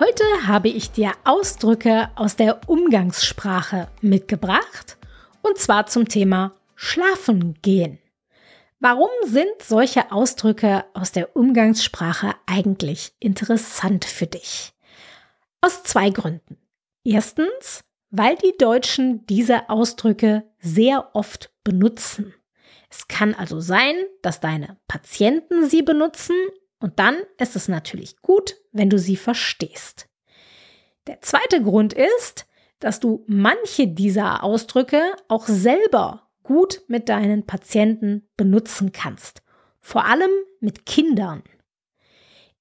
Heute habe ich dir Ausdrücke aus der Umgangssprache mitgebracht und zwar zum Thema Schlafen gehen. Warum sind solche Ausdrücke aus der Umgangssprache eigentlich interessant für dich? Aus zwei Gründen. Erstens, weil die Deutschen diese Ausdrücke sehr oft benutzen. Es kann also sein, dass deine Patienten sie benutzen und dann ist es natürlich gut, wenn du sie verstehst. Der zweite Grund ist, dass du manche dieser Ausdrücke auch selber gut mit deinen Patienten benutzen kannst. Vor allem mit Kindern.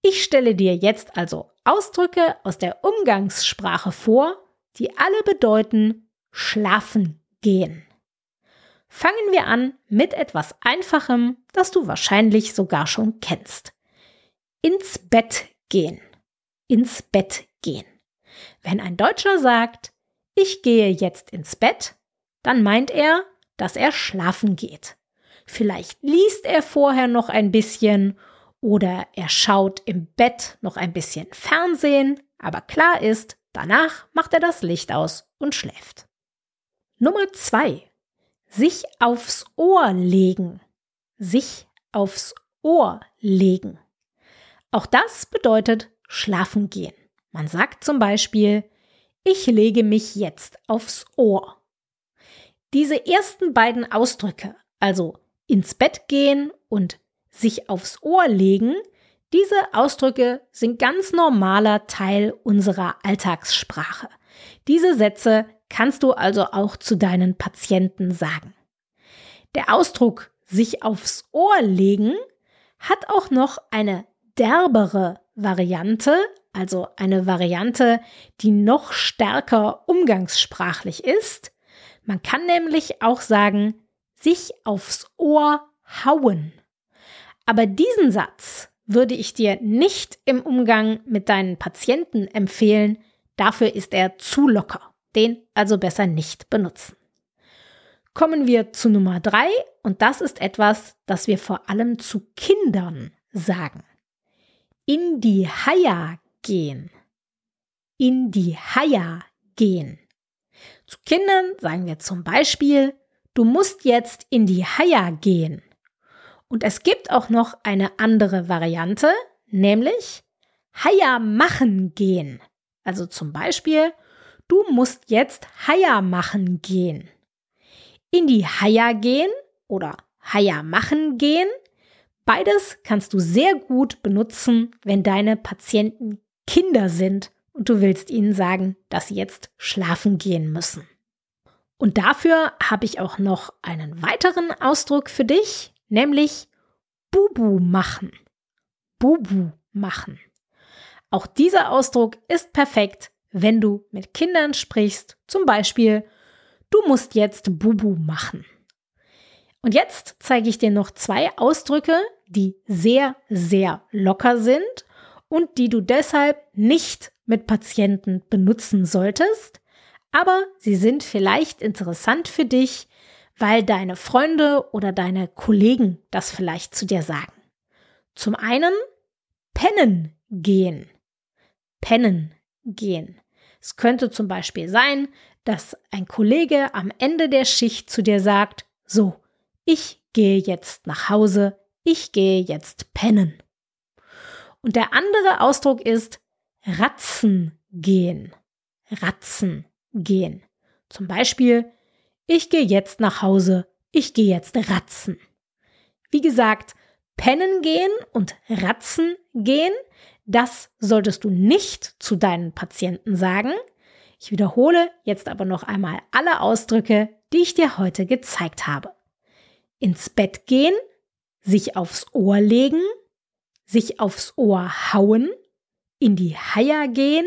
Ich stelle dir jetzt also Ausdrücke aus der Umgangssprache vor, die alle bedeuten schlafen gehen. Fangen wir an mit etwas Einfachem, das du wahrscheinlich sogar schon kennst ins Bett gehen. Ins Bett gehen. Wenn ein Deutscher sagt, ich gehe jetzt ins Bett, dann meint er, dass er schlafen geht. Vielleicht liest er vorher noch ein bisschen oder er schaut im Bett noch ein bisschen Fernsehen, aber klar ist, danach macht er das Licht aus und schläft. Nummer zwei: Sich aufs Ohr legen. Sich aufs Ohr legen. Auch das bedeutet schlafen gehen. Man sagt zum Beispiel, ich lege mich jetzt aufs Ohr. Diese ersten beiden Ausdrücke, also ins Bett gehen und sich aufs Ohr legen, diese Ausdrücke sind ganz normaler Teil unserer Alltagssprache. Diese Sätze kannst du also auch zu deinen Patienten sagen. Der Ausdruck sich aufs Ohr legen hat auch noch eine derbere Variante, also eine Variante, die noch stärker umgangssprachlich ist. Man kann nämlich auch sagen, sich aufs Ohr hauen. Aber diesen Satz würde ich dir nicht im Umgang mit deinen Patienten empfehlen, dafür ist er zu locker. Den also besser nicht benutzen. Kommen wir zu Nummer drei und das ist etwas, das wir vor allem zu Kindern sagen in die Haia gehen. In die Haia gehen. Zu Kindern sagen wir zum Beispiel, du musst jetzt in die Haia gehen. Und es gibt auch noch eine andere Variante, nämlich Haia machen gehen. Also zum Beispiel, du musst jetzt Haia machen gehen. In die Haia gehen oder Haia machen gehen Beides kannst du sehr gut benutzen, wenn deine Patienten Kinder sind und du willst ihnen sagen, dass sie jetzt schlafen gehen müssen. Und dafür habe ich auch noch einen weiteren Ausdruck für dich, nämlich Bubu machen. Bubu machen. Auch dieser Ausdruck ist perfekt, wenn du mit Kindern sprichst, zum Beispiel, du musst jetzt Bubu machen. Und jetzt zeige ich dir noch zwei Ausdrücke, die sehr, sehr locker sind und die du deshalb nicht mit Patienten benutzen solltest. Aber sie sind vielleicht interessant für dich, weil deine Freunde oder deine Kollegen das vielleicht zu dir sagen. Zum einen pennen gehen. Pennen gehen. Es könnte zum Beispiel sein, dass ein Kollege am Ende der Schicht zu dir sagt, so, ich gehe jetzt nach Hause, ich gehe jetzt pennen. Und der andere Ausdruck ist ratzen gehen. Ratzen gehen. Zum Beispiel, ich gehe jetzt nach Hause, ich gehe jetzt ratzen. Wie gesagt, pennen gehen und ratzen gehen, das solltest du nicht zu deinen Patienten sagen. Ich wiederhole jetzt aber noch einmal alle Ausdrücke, die ich dir heute gezeigt habe. Ins Bett gehen sich aufs Ohr legen, sich aufs Ohr hauen, in die Haier gehen,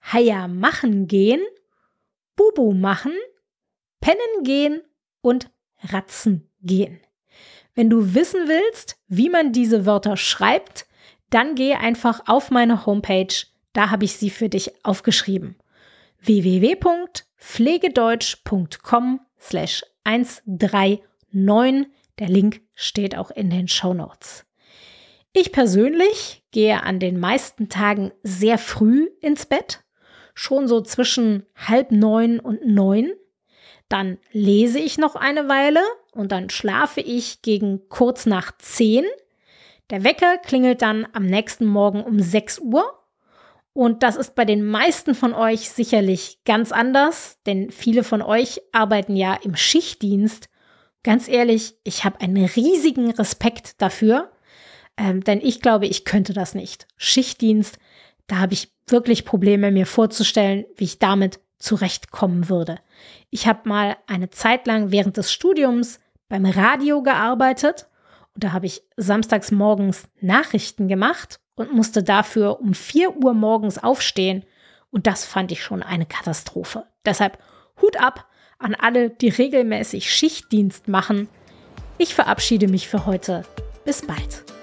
Haier machen gehen, Bubu machen, pennen gehen und Ratzen gehen. Wenn du wissen willst, wie man diese Wörter schreibt, dann geh einfach auf meine Homepage, da habe ich sie für dich aufgeschrieben. www.pflegedeutsch.com slash 139. Der Link steht auch in den Show Notes. Ich persönlich gehe an den meisten Tagen sehr früh ins Bett, schon so zwischen halb neun und neun. Dann lese ich noch eine Weile und dann schlafe ich gegen kurz nach zehn. Der Wecker klingelt dann am nächsten Morgen um 6 Uhr. Und das ist bei den meisten von euch sicherlich ganz anders, denn viele von euch arbeiten ja im Schichtdienst. Ganz ehrlich, ich habe einen riesigen Respekt dafür, ähm, denn ich glaube, ich könnte das nicht. Schichtdienst, da habe ich wirklich Probleme, mir vorzustellen, wie ich damit zurechtkommen würde. Ich habe mal eine Zeit lang während des Studiums beim Radio gearbeitet und da habe ich samstags morgens Nachrichten gemacht und musste dafür um 4 Uhr morgens aufstehen und das fand ich schon eine Katastrophe. Deshalb Hut ab an alle, die regelmäßig Schichtdienst machen. Ich verabschiede mich für heute. Bis bald.